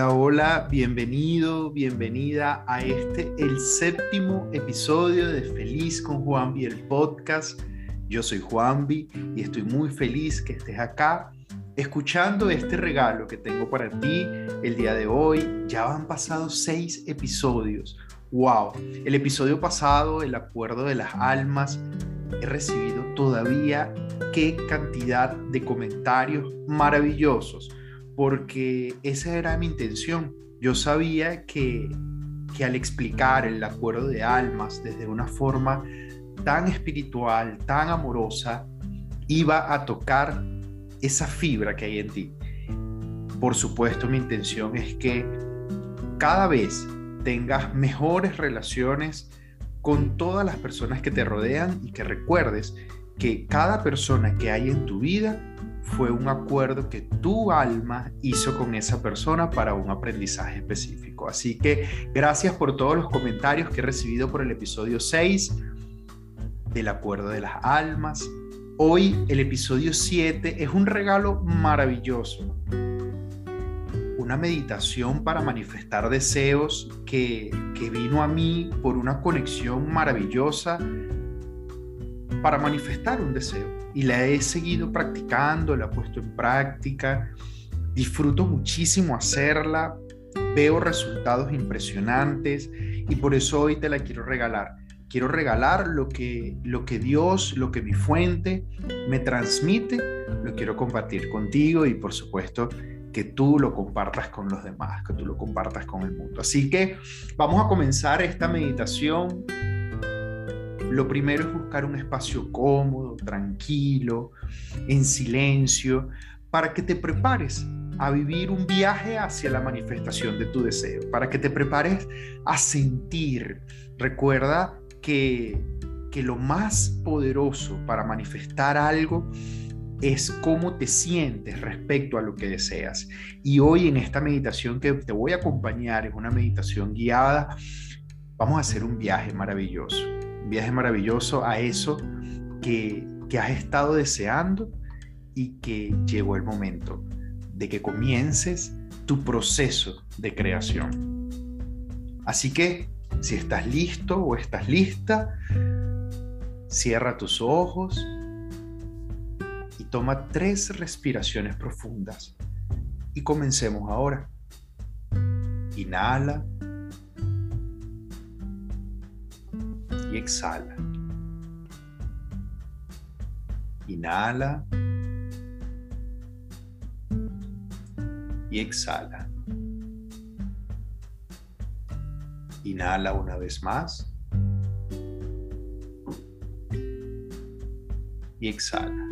Hola, hola, bienvenido, bienvenida a este, el séptimo episodio de Feliz con Juanvi, el podcast. Yo soy Juanvi y estoy muy feliz que estés acá escuchando este regalo que tengo para ti el día de hoy. Ya han pasado seis episodios. ¡Wow! El episodio pasado, el acuerdo de las almas, he recibido todavía qué cantidad de comentarios maravillosos porque esa era mi intención. Yo sabía que, que al explicar el acuerdo de almas desde una forma tan espiritual, tan amorosa, iba a tocar esa fibra que hay en ti. Por supuesto, mi intención es que cada vez tengas mejores relaciones con todas las personas que te rodean y que recuerdes que cada persona que hay en tu vida fue un acuerdo que tu alma hizo con esa persona para un aprendizaje específico. Así que gracias por todos los comentarios que he recibido por el episodio 6 del acuerdo de las almas. Hoy el episodio 7 es un regalo maravilloso. Una meditación para manifestar deseos que, que vino a mí por una conexión maravillosa para manifestar un deseo. Y la he seguido practicando, la he puesto en práctica, disfruto muchísimo hacerla, veo resultados impresionantes y por eso hoy te la quiero regalar. Quiero regalar lo que, lo que Dios, lo que mi fuente me transmite, lo quiero compartir contigo y por supuesto que tú lo compartas con los demás, que tú lo compartas con el mundo. Así que vamos a comenzar esta meditación lo primero es buscar un espacio cómodo, tranquilo, en silencio, para que te prepares a vivir un viaje hacia la manifestación de tu deseo, para que te prepares a sentir. Recuerda que, que lo más poderoso para manifestar algo es cómo te sientes respecto a lo que deseas. Y hoy en esta meditación que te voy a acompañar, es una meditación guiada, vamos a hacer un viaje maravilloso viaje maravilloso a eso que, que has estado deseando y que llegó el momento de que comiences tu proceso de creación. Así que si estás listo o estás lista, cierra tus ojos y toma tres respiraciones profundas. Y comencemos ahora. Inhala. Y exhala. Inhala y exhala. Inhala una vez más y exhala.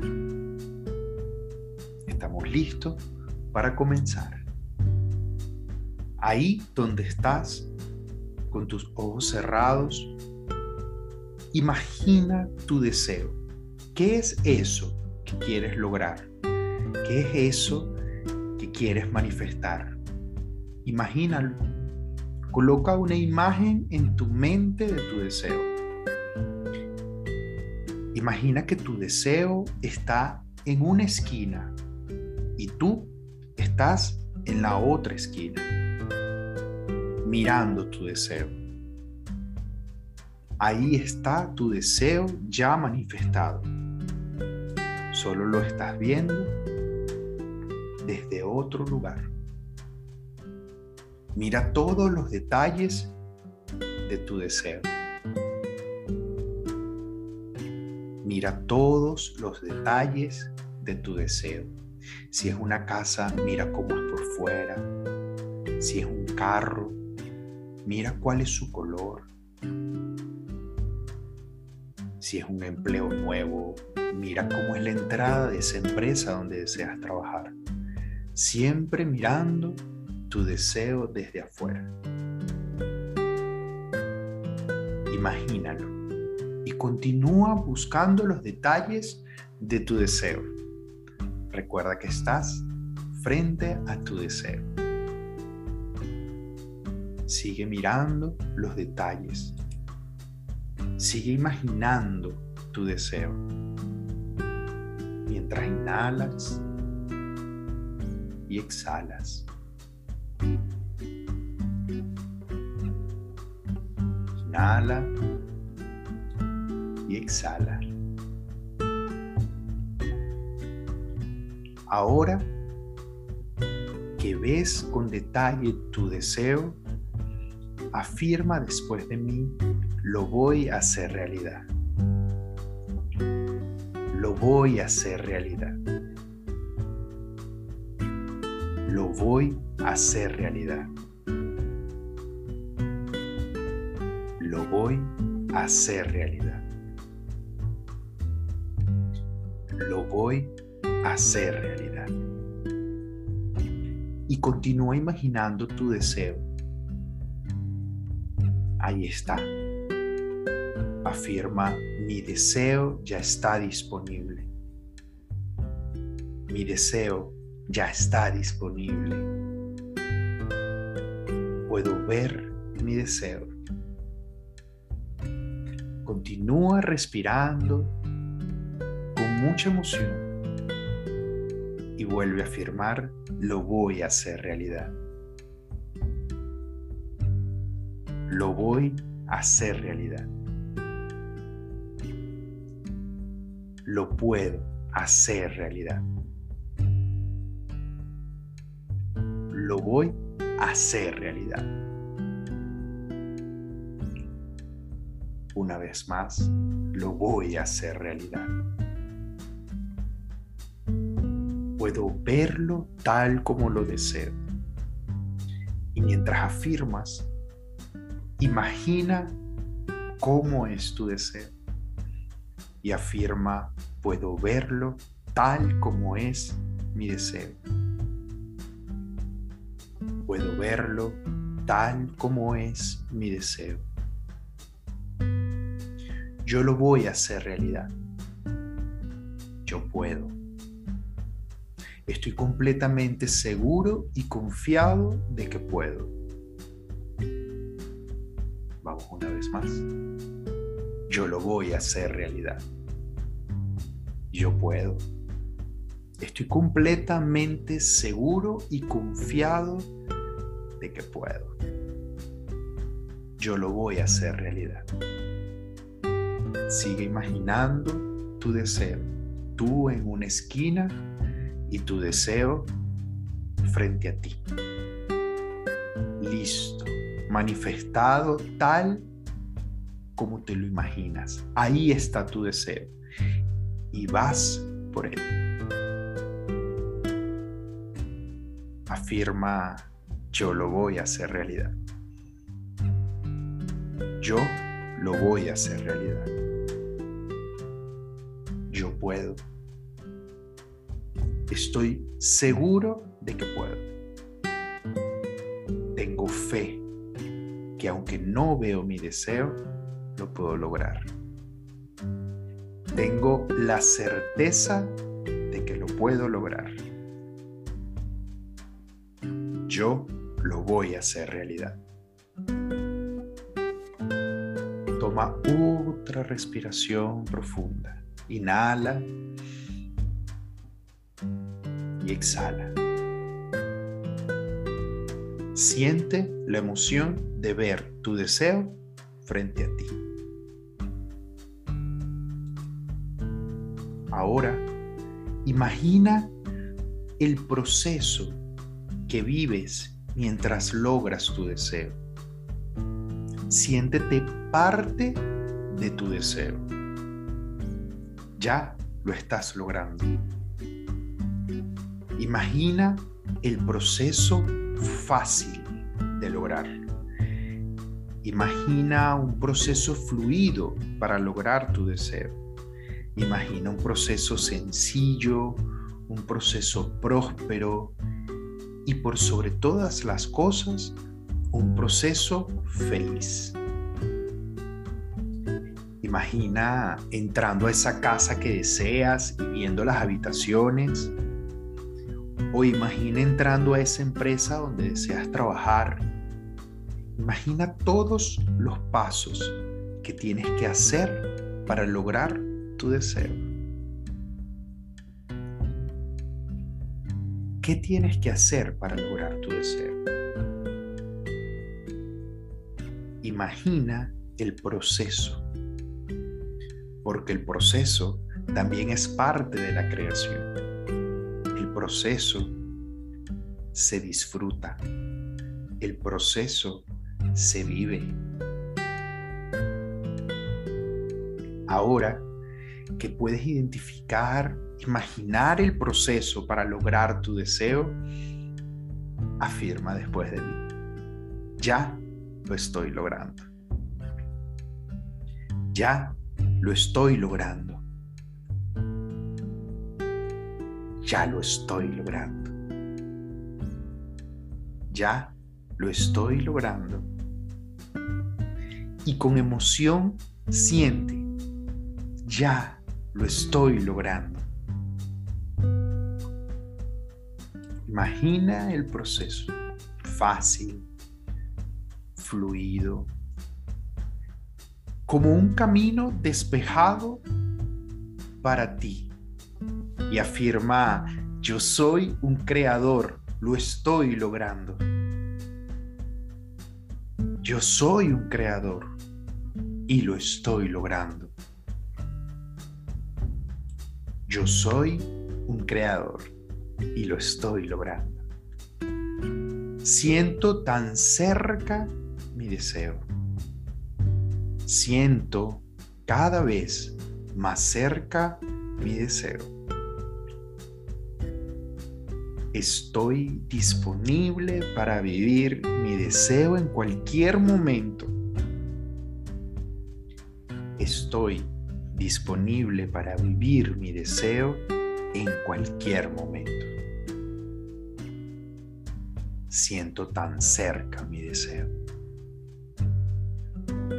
Estamos listos para comenzar. Ahí donde estás, con tus ojos cerrados, Imagina tu deseo. ¿Qué es eso que quieres lograr? ¿Qué es eso que quieres manifestar? Imagínalo. Coloca una imagen en tu mente de tu deseo. Imagina que tu deseo está en una esquina y tú estás en la otra esquina, mirando tu deseo. Ahí está tu deseo ya manifestado. Solo lo estás viendo desde otro lugar. Mira todos los detalles de tu deseo. Mira todos los detalles de tu deseo. Si es una casa, mira cómo es por fuera. Si es un carro, mira cuál es su color si es un empleo nuevo, mira cómo es la entrada de esa empresa donde deseas trabajar. Siempre mirando tu deseo desde afuera. Imagínalo y continúa buscando los detalles de tu deseo. Recuerda que estás frente a tu deseo. Sigue mirando los detalles Sigue imaginando tu deseo. Mientras inhalas y exhalas. Inhala y exhala. Ahora que ves con detalle tu deseo, afirma después de mí lo voy a hacer realidad. Lo voy a hacer realidad. Lo voy a hacer realidad. Lo voy a hacer realidad. Lo voy a hacer realidad. Y continúa imaginando tu deseo. Ahí está. Afirma, mi deseo ya está disponible. Mi deseo ya está disponible. Puedo ver mi deseo. Continúa respirando con mucha emoción y vuelve a afirmar, lo voy a hacer realidad. Lo voy a hacer realidad. Lo puedo hacer realidad. Lo voy a hacer realidad. Una vez más, lo voy a hacer realidad. puedo verlo tal como lo deseo. Y mientras afirmas, imagina cómo es tu deseo. Y afirma, puedo verlo tal como es mi deseo. Puedo verlo tal como es mi deseo. Yo lo voy a hacer realidad. Yo puedo. Estoy completamente seguro y confiado de que puedo. Vamos una vez más. Yo lo voy a hacer realidad. Yo puedo. Estoy completamente seguro y confiado de que puedo. Yo lo voy a hacer realidad. Sigue imaginando tu deseo. Tú en una esquina y tu deseo frente a ti. Listo, manifestado tal como te lo imaginas. Ahí está tu deseo y vas por él. Afirma, yo lo voy a hacer realidad. Yo lo voy a hacer realidad. Yo puedo Estoy seguro de que puedo. Tengo fe que aunque no veo mi deseo, lo puedo lograr. Tengo la certeza de que lo puedo lograr. Yo lo voy a hacer realidad. Toma otra respiración profunda. Inhala exhala. Siente la emoción de ver tu deseo frente a ti. Ahora, imagina el proceso que vives mientras logras tu deseo. Siéntete parte de tu deseo. Ya lo estás logrando. Imagina el proceso fácil de lograrlo. Imagina un proceso fluido para lograr tu deseo. Imagina un proceso sencillo, un proceso próspero y por sobre todas las cosas, un proceso feliz. Imagina entrando a esa casa que deseas y viendo las habitaciones o imagina entrando a esa empresa donde deseas trabajar. Imagina todos los pasos que tienes que hacer para lograr tu deseo. ¿Qué tienes que hacer para lograr tu deseo? Imagina el proceso, porque el proceso también es parte de la creación. El proceso se disfruta, el proceso se vive. Ahora que puedes identificar, imaginar el proceso para lograr tu deseo, afirma después de mí, ya lo estoy logrando. Ya lo estoy logrando. Ya lo estoy logrando. Ya lo estoy logrando. Y con emoción siente, ya lo estoy logrando. Imagina el proceso fácil, fluido, como un camino despejado para ti. Y afirma, yo soy un creador, lo estoy logrando. Yo soy un creador y lo estoy logrando. Yo soy un creador y lo estoy logrando. Siento tan cerca mi deseo. Siento cada vez más cerca mi deseo. Estoy disponible para vivir mi deseo en cualquier momento. Estoy disponible para vivir mi deseo en cualquier momento. Siento tan cerca mi deseo.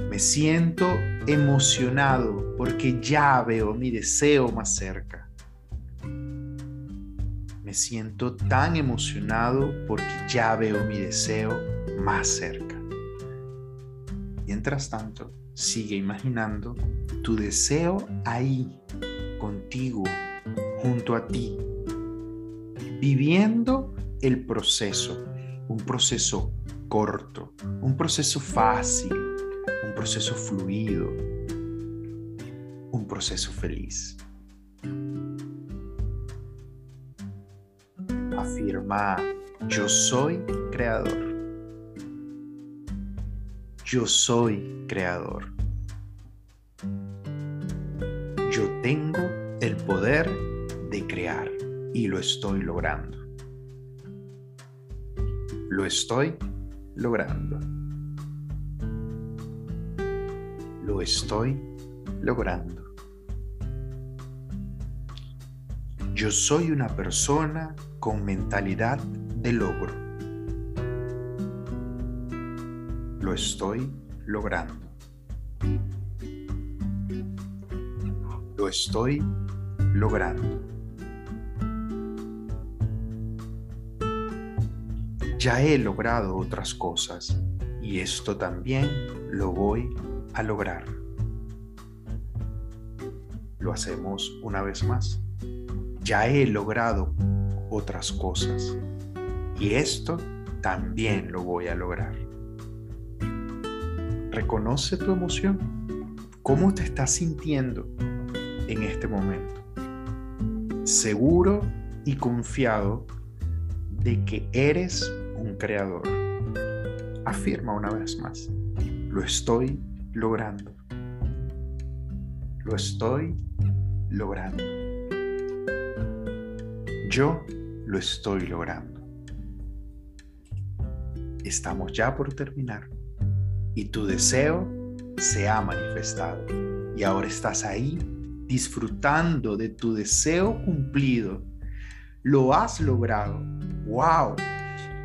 Me siento emocionado porque ya veo mi deseo más cerca. Me siento tan emocionado porque ya veo mi deseo más cerca. Mientras tanto, sigue imaginando tu deseo ahí, contigo, junto a ti, viviendo el proceso, un proceso corto, un proceso fácil, un proceso fluido, un proceso feliz. Afirma, yo soy creador. Yo soy creador. Yo tengo el poder de crear y lo estoy logrando. Lo estoy logrando. Lo estoy logrando. Yo soy una persona con mentalidad de logro. Lo estoy logrando. Lo estoy logrando. Ya he logrado otras cosas y esto también lo voy a lograr. Lo hacemos una vez más. Ya he logrado otras cosas y esto también lo voy a lograr. Reconoce tu emoción. ¿Cómo te estás sintiendo en este momento? Seguro y confiado de que eres un creador. Afirma una vez más. Lo estoy logrando. Lo estoy logrando. Yo lo estoy logrando. Estamos ya por terminar y tu deseo se ha manifestado y ahora estás ahí disfrutando de tu deseo cumplido. Lo has logrado. ¡Wow!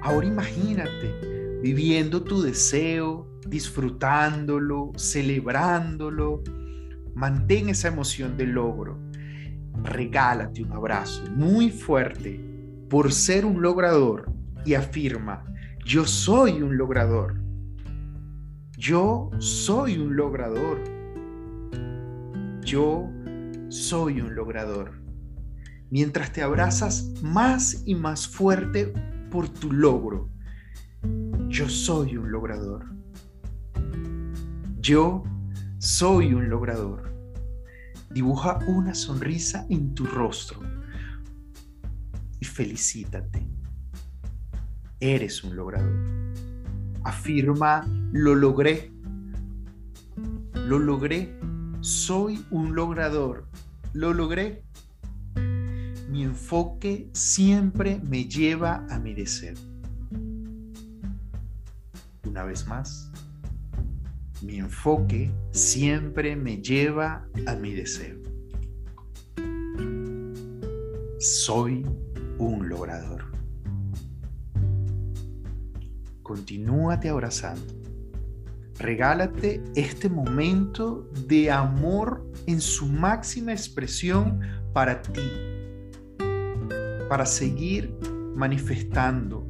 Ahora imagínate viviendo tu deseo, disfrutándolo, celebrándolo. Mantén esa emoción de logro. Regálate un abrazo muy fuerte por ser un logrador y afirma, yo soy un logrador. Yo soy un logrador. Yo soy un logrador. Mientras te abrazas más y más fuerte por tu logro. Yo soy un logrador. Yo soy un logrador. Dibuja una sonrisa en tu rostro y felicítate. Eres un logrador. Afirma, lo logré. Lo logré. Soy un logrador. Lo logré. Mi enfoque siempre me lleva a mi deseo. Una vez más, mi enfoque siempre me lleva a mi deseo. Soy un logrador. Continúate abrazando. Regálate este momento de amor en su máxima expresión para ti, para seguir manifestando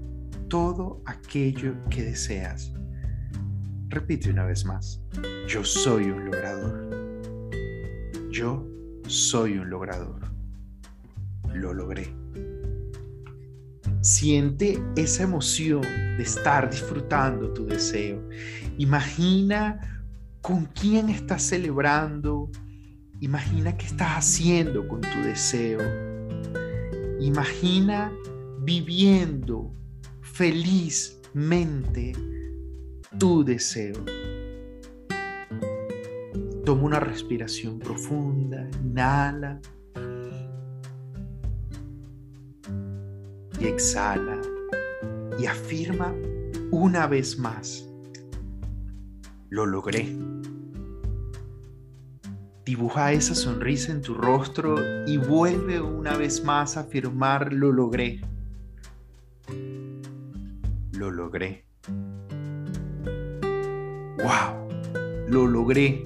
todo aquello que deseas. Repite una vez más, yo soy un logrador. Yo soy un logrador. Lo logré. Siente esa emoción de estar disfrutando tu deseo. Imagina con quién estás celebrando. Imagina qué estás haciendo con tu deseo. Imagina viviendo felizmente tu deseo. Toma una respiración profunda, inhala exhala y afirma una vez más, lo logré. Dibuja esa sonrisa en tu rostro y vuelve una vez más a afirmar, lo logré. Lo logré. ¡Wow! Lo logré.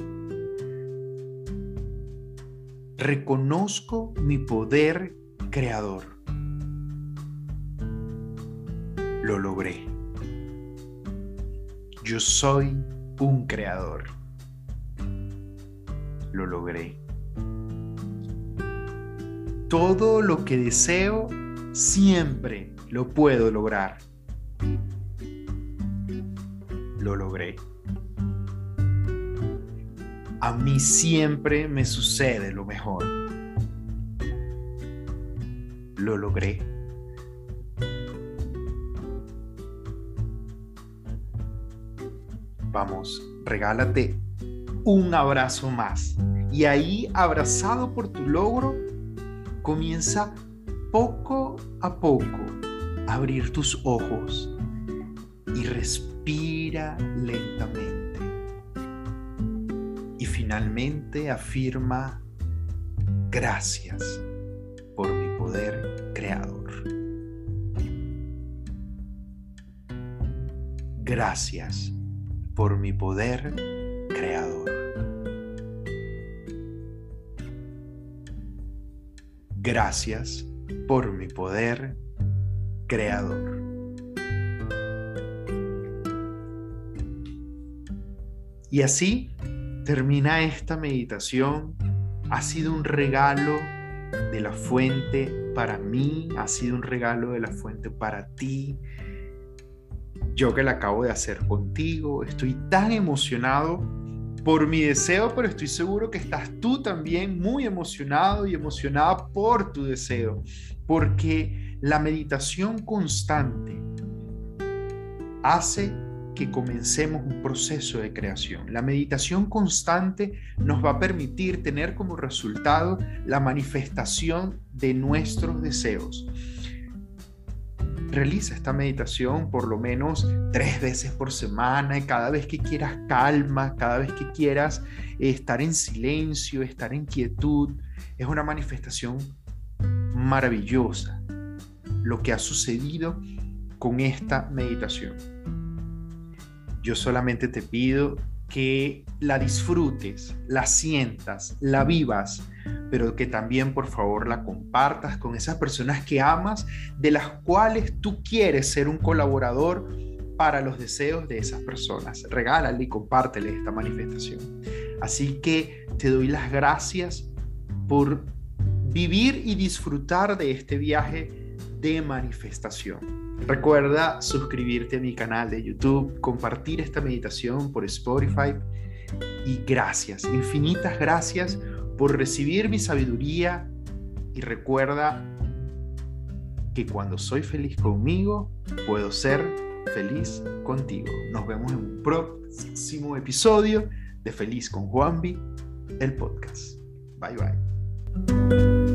Reconozco mi poder creador. Lo logré. Yo soy un creador. Lo logré. Todo lo que deseo siempre lo puedo lograr. Lo logré. A mí siempre me sucede lo mejor. Lo logré. Vamos, regálate un abrazo más. Y ahí, abrazado por tu logro, comienza poco a poco a abrir tus ojos y respira lentamente. Y finalmente afirma, gracias por mi poder creador. Gracias por mi poder creador. Gracias por mi poder creador. Y así termina esta meditación. Ha sido un regalo de la fuente para mí, ha sido un regalo de la fuente para ti yo que la acabo de hacer contigo. Estoy tan emocionado por mi deseo, pero estoy seguro que estás tú también muy emocionado y emocionada por tu deseo, porque la meditación constante hace que comencemos un proceso de creación. La meditación constante nos va a permitir tener como resultado la manifestación de nuestros deseos. Realiza esta meditación por lo menos tres veces por semana y cada vez que quieras calma, cada vez que quieras estar en silencio, estar en quietud. Es una manifestación maravillosa lo que ha sucedido con esta meditación. Yo solamente te pido que la disfrutes, la sientas, la vivas, pero que también por favor la compartas con esas personas que amas, de las cuales tú quieres ser un colaborador para los deseos de esas personas. Regálale y compártele esta manifestación. Así que te doy las gracias por vivir y disfrutar de este viaje de manifestación. Recuerda suscribirte a mi canal de YouTube, compartir esta meditación por Spotify Y gracias, infinitas gracias por recibir mi sabiduría y recuerda que cuando soy feliz conmigo, puedo ser feliz contigo. Nos vemos en un próximo episodio de Feliz con Juanvi, el podcast. Bye bye.